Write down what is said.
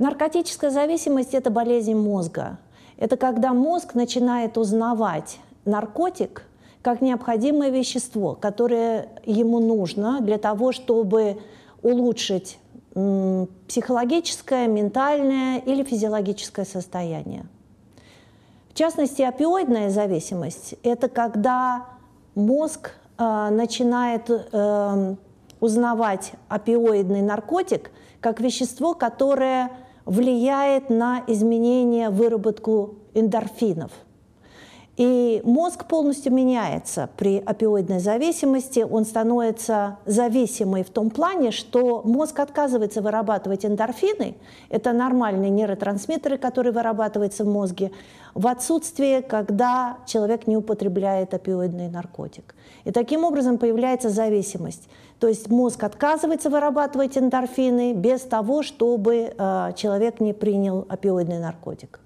Наркотическая зависимость – это болезнь мозга. Это когда мозг начинает узнавать наркотик как необходимое вещество, которое ему нужно для того, чтобы улучшить психологическое, ментальное или физиологическое состояние. В частности, опиоидная зависимость – это когда мозг э, начинает э, узнавать опиоидный наркотик как вещество, которое влияет на изменение выработку эндорфинов – и мозг полностью меняется при опиоидной зависимости. Он становится зависимый в том плане, что мозг отказывается вырабатывать эндорфины. Это нормальные нейротрансмиттеры, которые вырабатываются в мозге в отсутствие, когда человек не употребляет опиоидный наркотик. И таким образом появляется зависимость. То есть мозг отказывается вырабатывать эндорфины без того, чтобы э, человек не принял опиоидный наркотик.